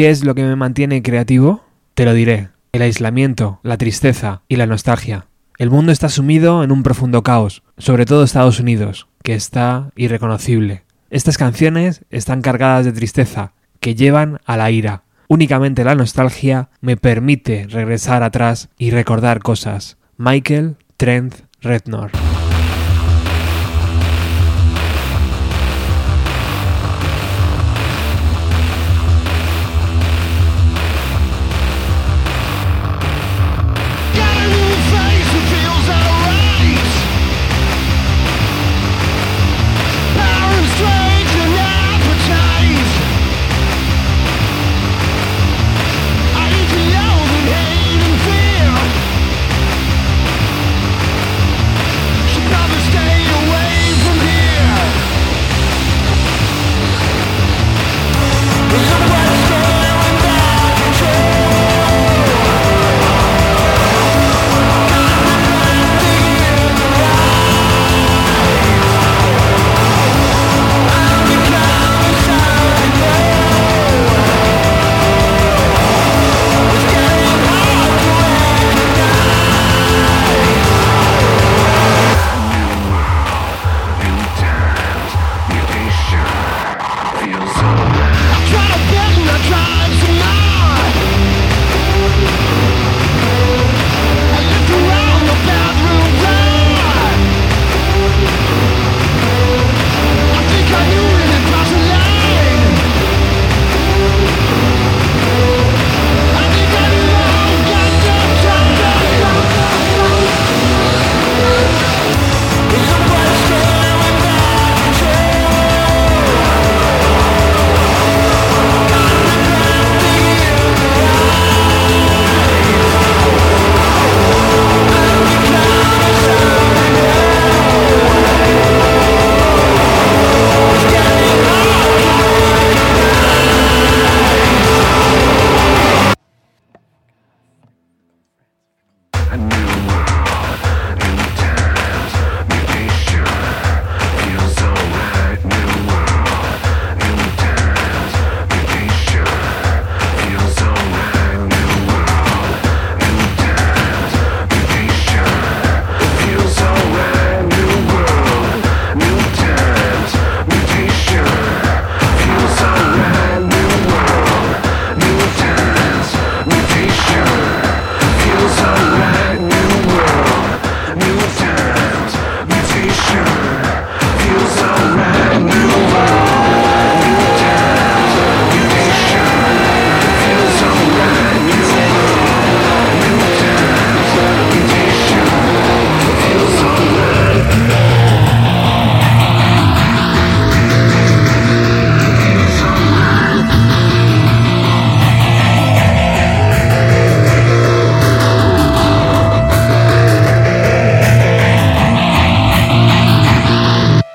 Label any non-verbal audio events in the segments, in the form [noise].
¿Qué es lo que me mantiene creativo? Te lo diré. El aislamiento, la tristeza y la nostalgia. El mundo está sumido en un profundo caos, sobre todo Estados Unidos, que está irreconocible. Estas canciones están cargadas de tristeza, que llevan a la ira. Únicamente la nostalgia me permite regresar atrás y recordar cosas. Michael Trent Reznor.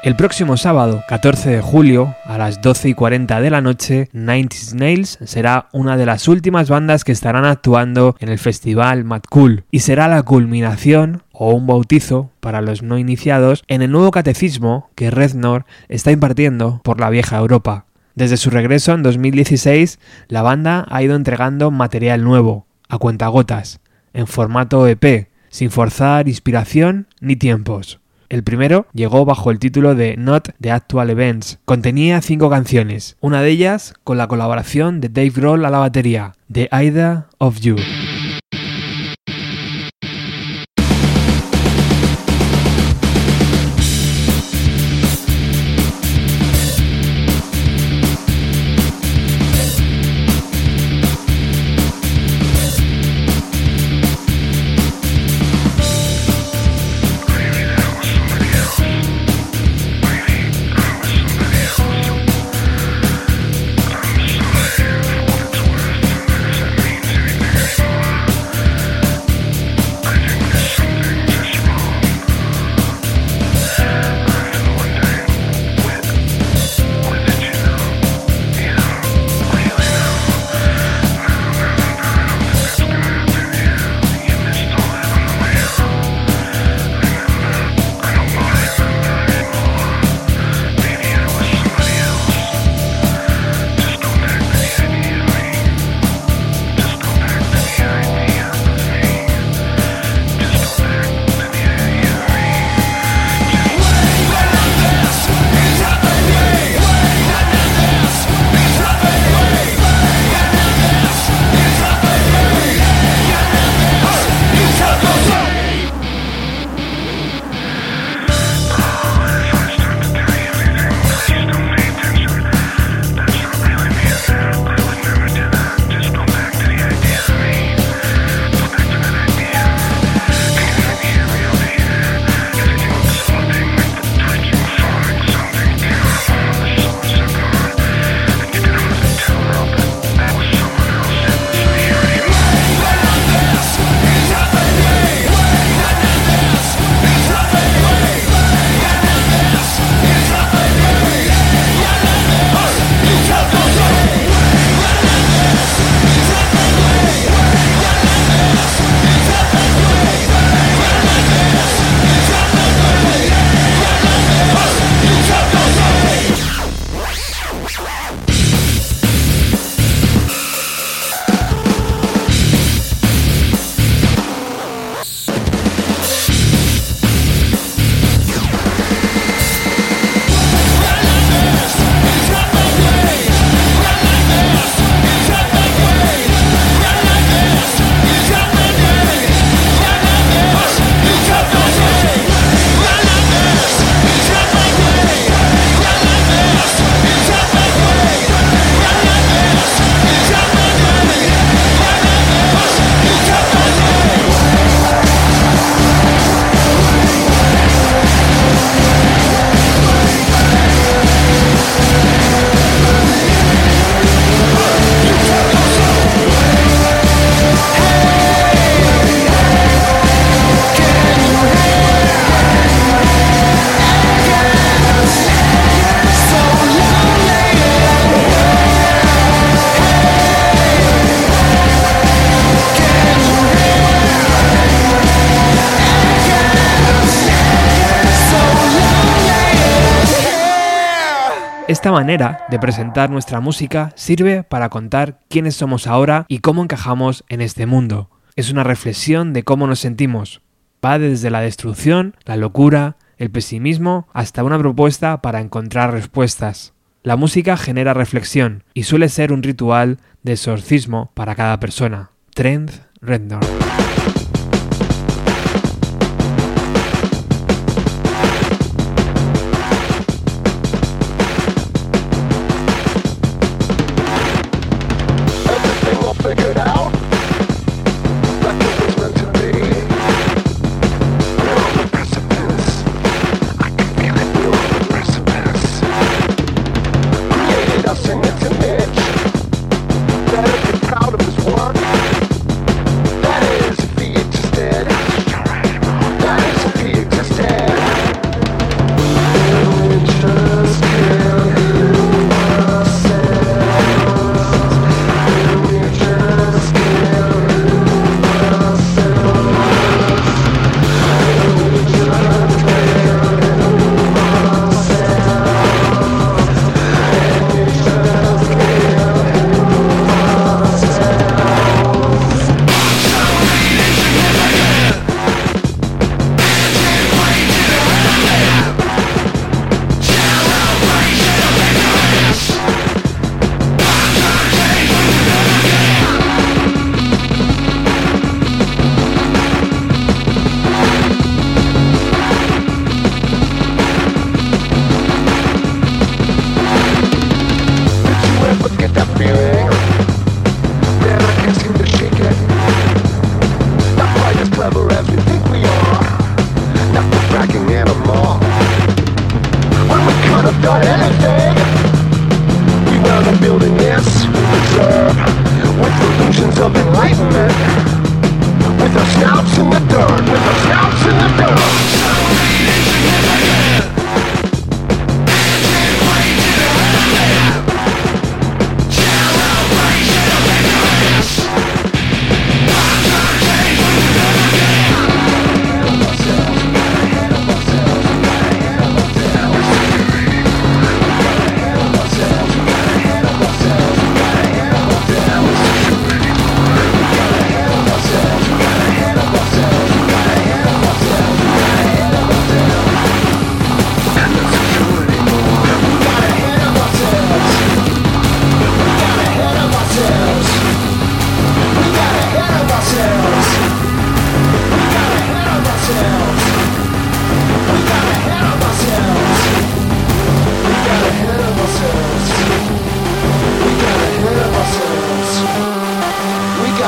El próximo sábado, 14 de julio, a las 12 y 40 de la noche, 90 Snails será una de las últimas bandas que estarán actuando en el festival Mad Cool y será la culminación o un bautizo para los no iniciados en el nuevo catecismo que Reznor está impartiendo por la vieja Europa. Desde su regreso en 2016, la banda ha ido entregando material nuevo, a cuentagotas, en formato EP, sin forzar inspiración ni tiempos. El primero llegó bajo el título de Not the Actual Events. Contenía cinco canciones, una de ellas con la colaboración de Dave Grohl a la batería, The Idea of You. Esta manera de presentar nuestra música sirve para contar quiénes somos ahora y cómo encajamos en este mundo. Es una reflexión de cómo nos sentimos. Va desde la destrucción, la locura, el pesimismo, hasta una propuesta para encontrar respuestas. La música genera reflexión y suele ser un ritual de exorcismo para cada persona.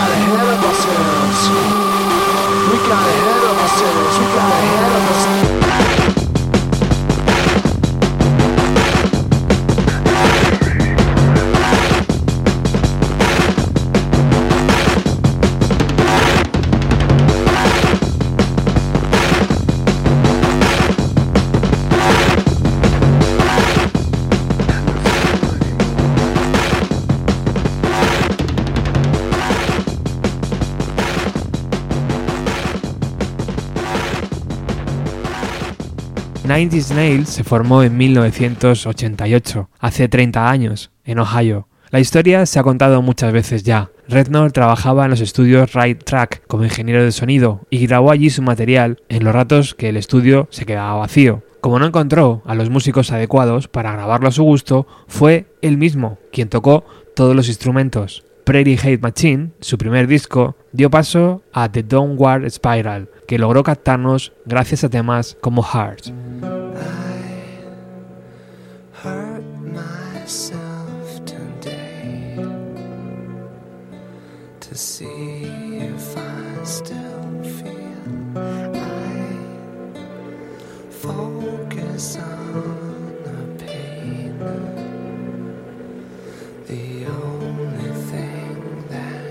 got ahead of ourselves. We got ahead of ourselves. We got ahead of ourselves. Ninety Snails se formó en 1988, hace 30 años, en Ohio. La historia se ha contado muchas veces ya. Rednor trabajaba en los estudios Right Track como ingeniero de sonido y grabó allí su material en los ratos que el estudio se quedaba vacío. Como no encontró a los músicos adecuados para grabarlo a su gusto, fue él mismo quien tocó todos los instrumentos. Prairie Hate Machine, su primer disco, dio paso a The Downward Spiral, que logró captarnos gracias a temas como Heart.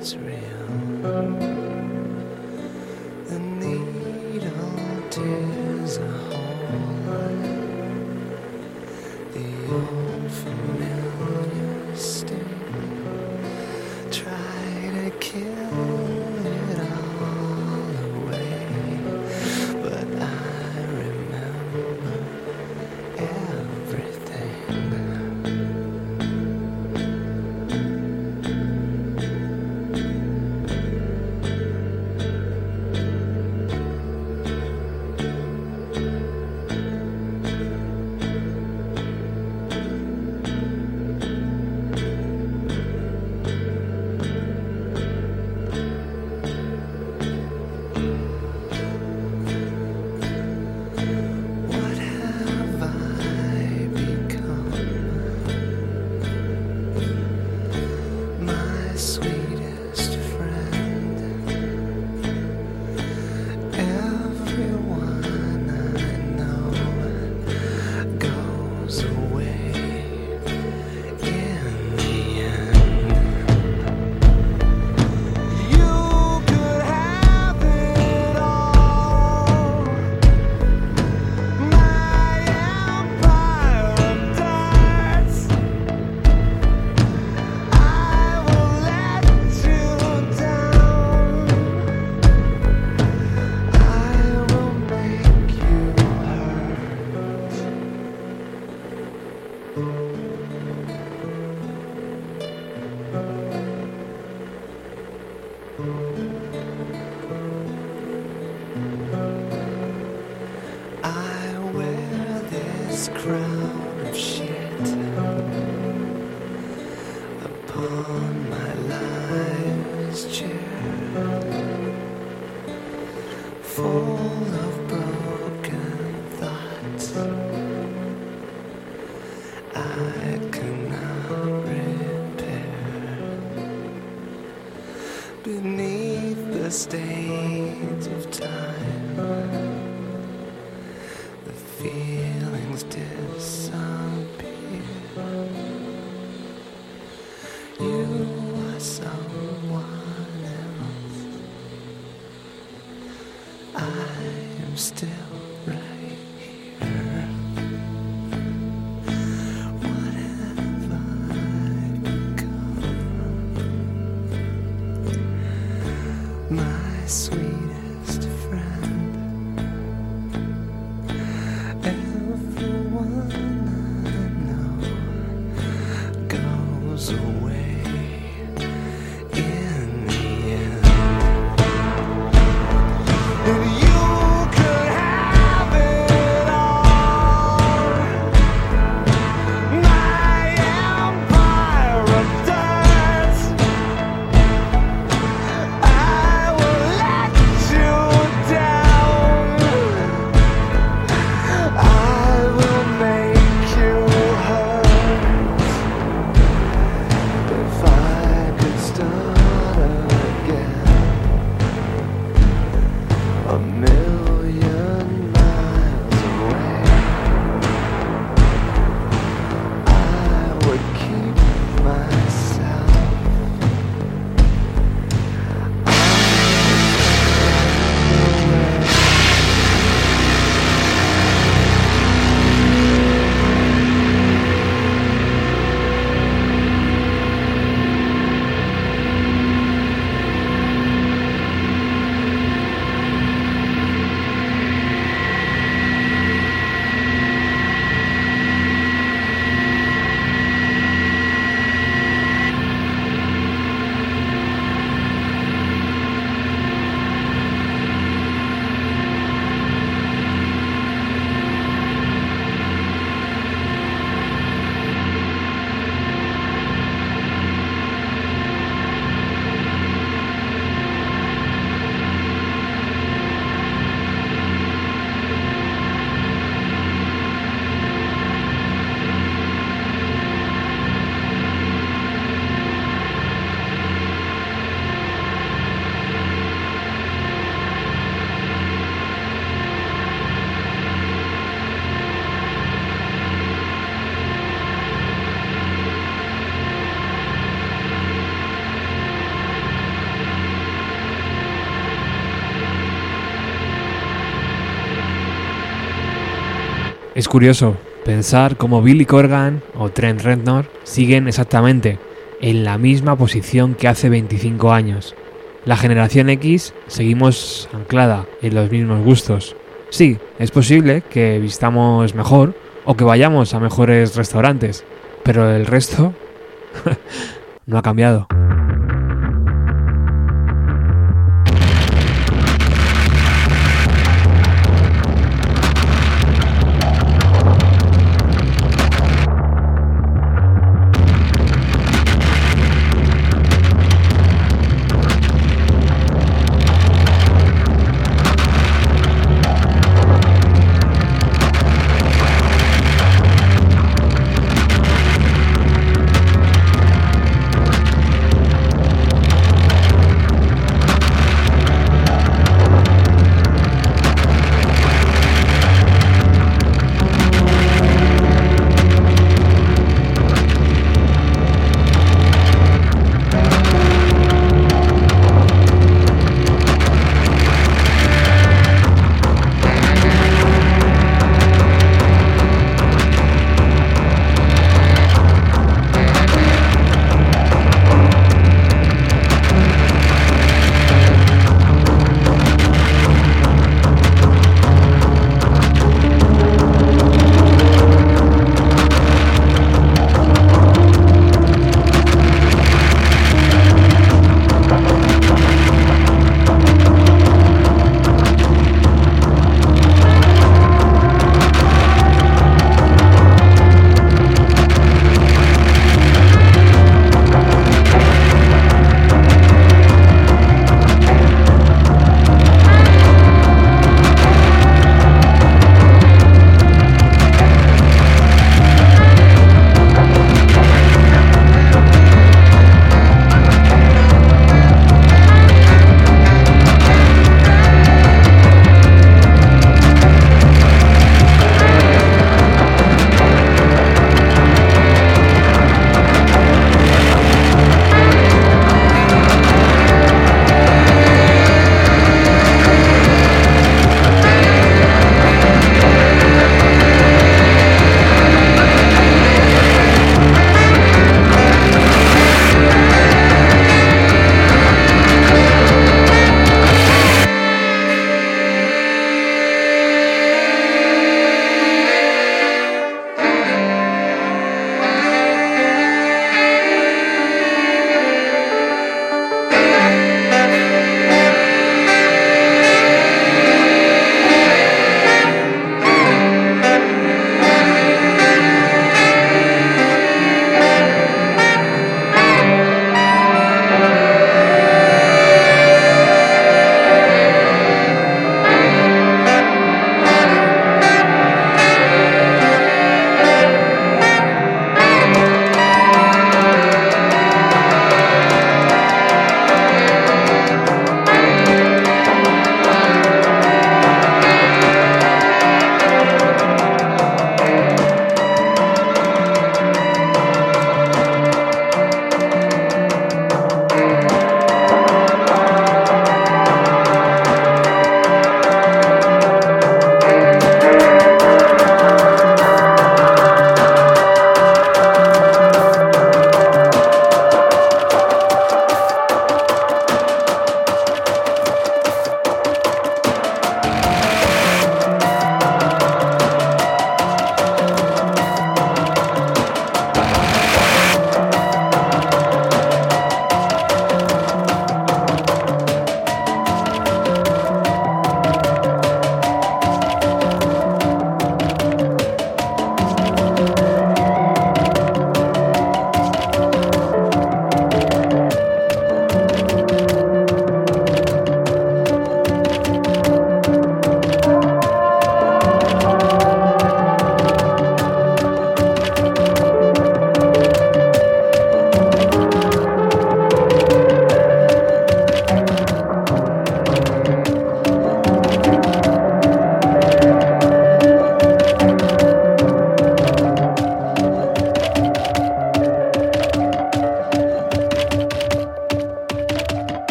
it's real. Es curioso pensar cómo Billy Corgan o Trent Reznor siguen exactamente en la misma posición que hace 25 años. La generación X seguimos anclada en los mismos gustos. Sí, es posible que vistamos mejor o que vayamos a mejores restaurantes, pero el resto [laughs] no ha cambiado.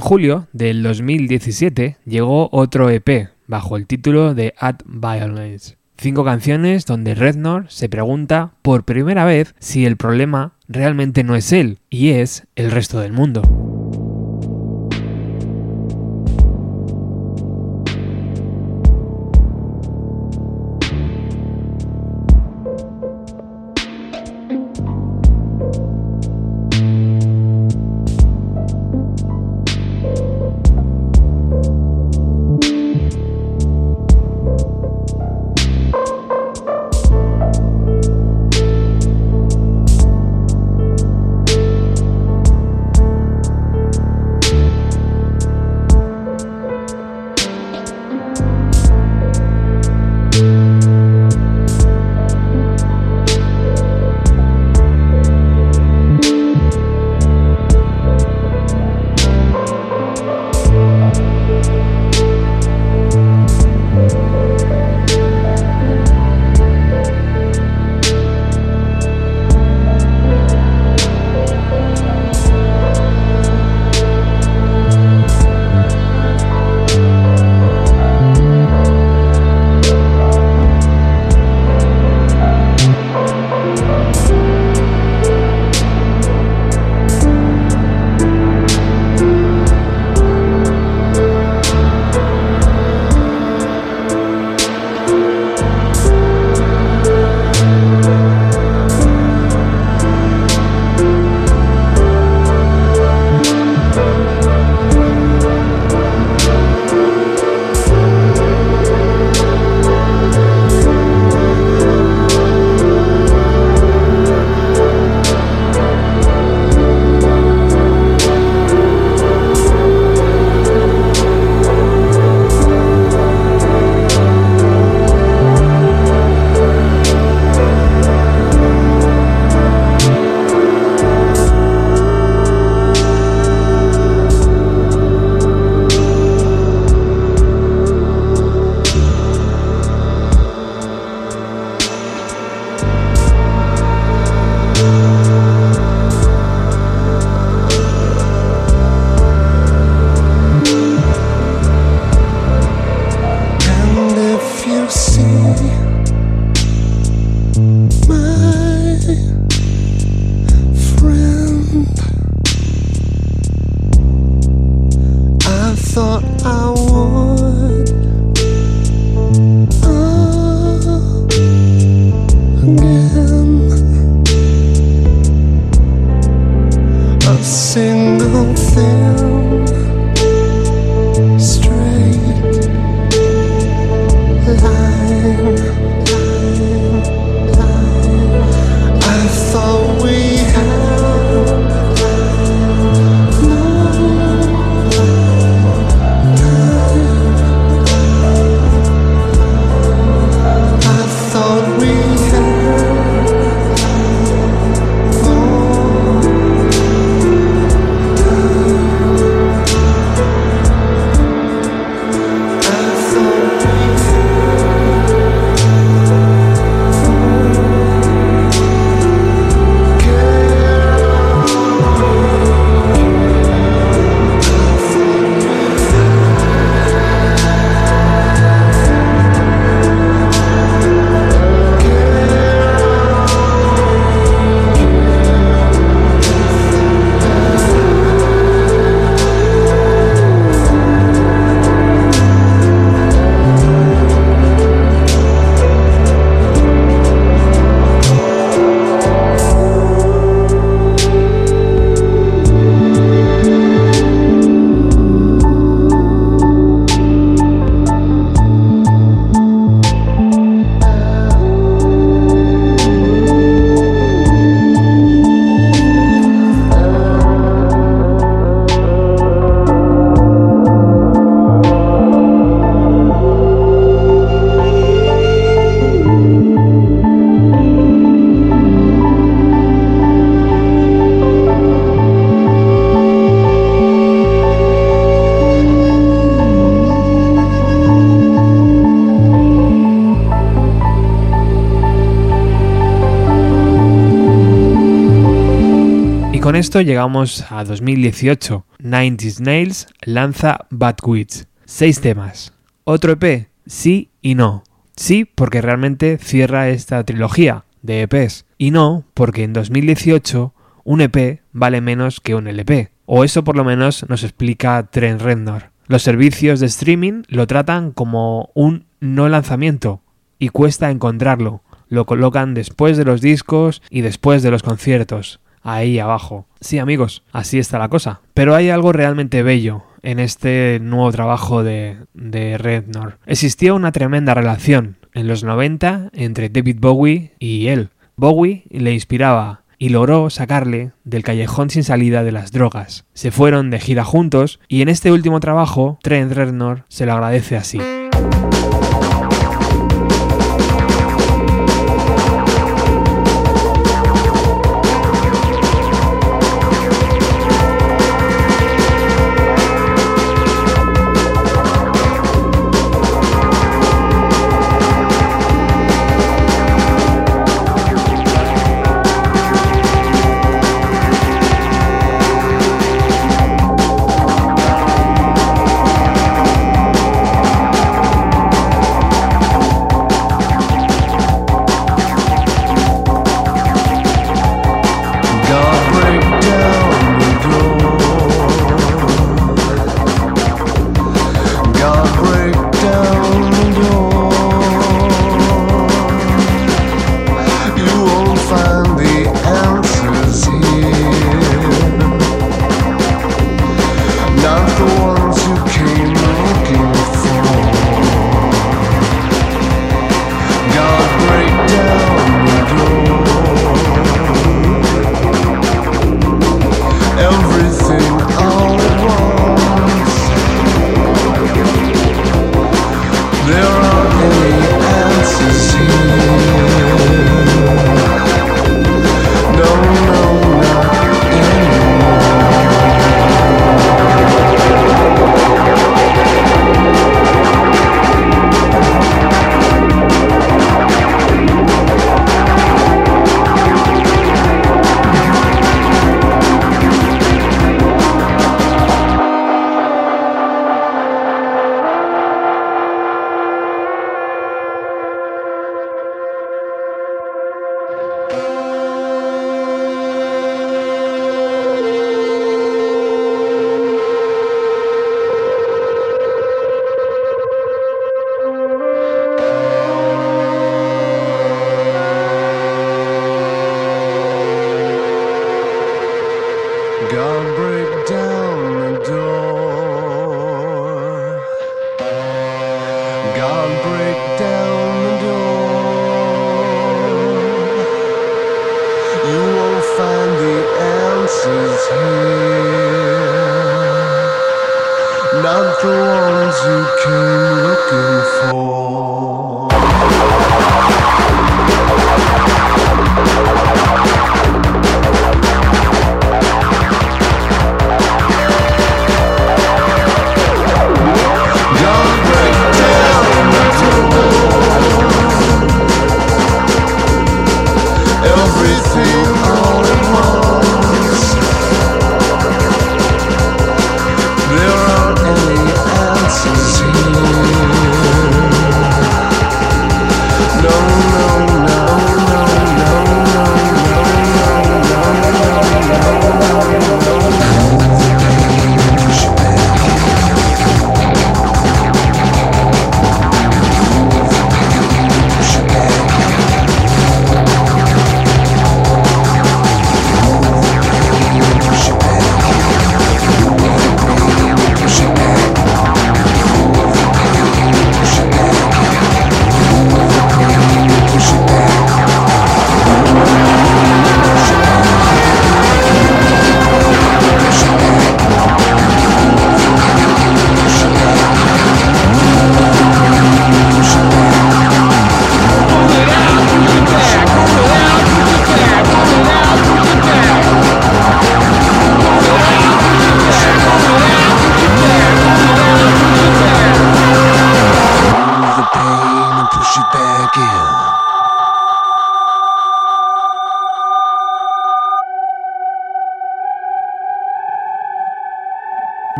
En julio del 2017 llegó otro EP bajo el título de At Violence. Cinco canciones donde Rednor se pregunta por primera vez si el problema realmente no es él y es el resto del mundo. Esto llegamos a 2018, Nine Nails lanza Bad Witch. Seis temas. Otro EP, sí y no. Sí, porque realmente cierra esta trilogía de EPs. Y no, porque en 2018 un EP vale menos que un LP. O eso por lo menos nos explica Trent. Los servicios de streaming lo tratan como un no lanzamiento y cuesta encontrarlo. Lo colocan después de los discos y después de los conciertos, ahí abajo. Sí amigos, así está la cosa. Pero hay algo realmente bello en este nuevo trabajo de, de Rednor. Existía una tremenda relación en los 90 entre David Bowie y él. Bowie le inspiraba y logró sacarle del callejón sin salida de las drogas. Se fueron de gira juntos y en este último trabajo Trent Reznor se lo agradece así.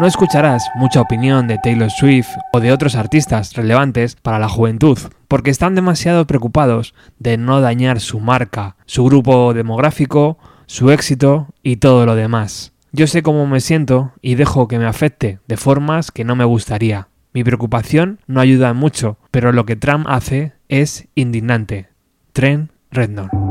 No escucharás mucha opinión de Taylor Swift o de otros artistas relevantes para la juventud, porque están demasiado preocupados de no dañar su marca, su grupo demográfico, su éxito y todo lo demás. Yo sé cómo me siento y dejo que me afecte de formas que no me gustaría. Mi preocupación no ayuda mucho, pero lo que Trump hace es indignante. Trent Rednor.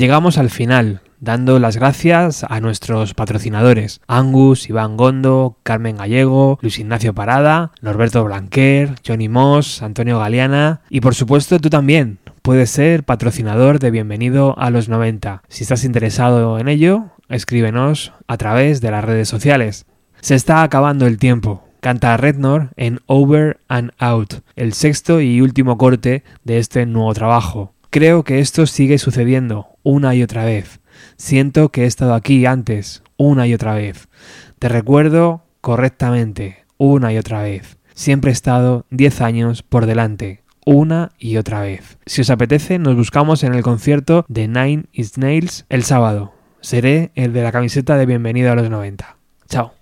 Llegamos al final, dando las gracias a nuestros patrocinadores, Angus, Iván Gondo, Carmen Gallego, Luis Ignacio Parada, Norberto Blanquer, Johnny Moss, Antonio Galeana y por supuesto tú también. Puedes ser patrocinador de Bienvenido a los 90. Si estás interesado en ello, escríbenos a través de las redes sociales. Se está acabando el tiempo. Canta Rednor en Over and Out, el sexto y último corte de este nuevo trabajo. Creo que esto sigue sucediendo una y otra vez. Siento que he estado aquí antes, una y otra vez. Te recuerdo correctamente, una y otra vez. Siempre he estado 10 años por delante, una y otra vez. Si os apetece, nos buscamos en el concierto de Nine Inch Nails el sábado. Seré el de la camiseta de Bienvenido a los 90. Chao.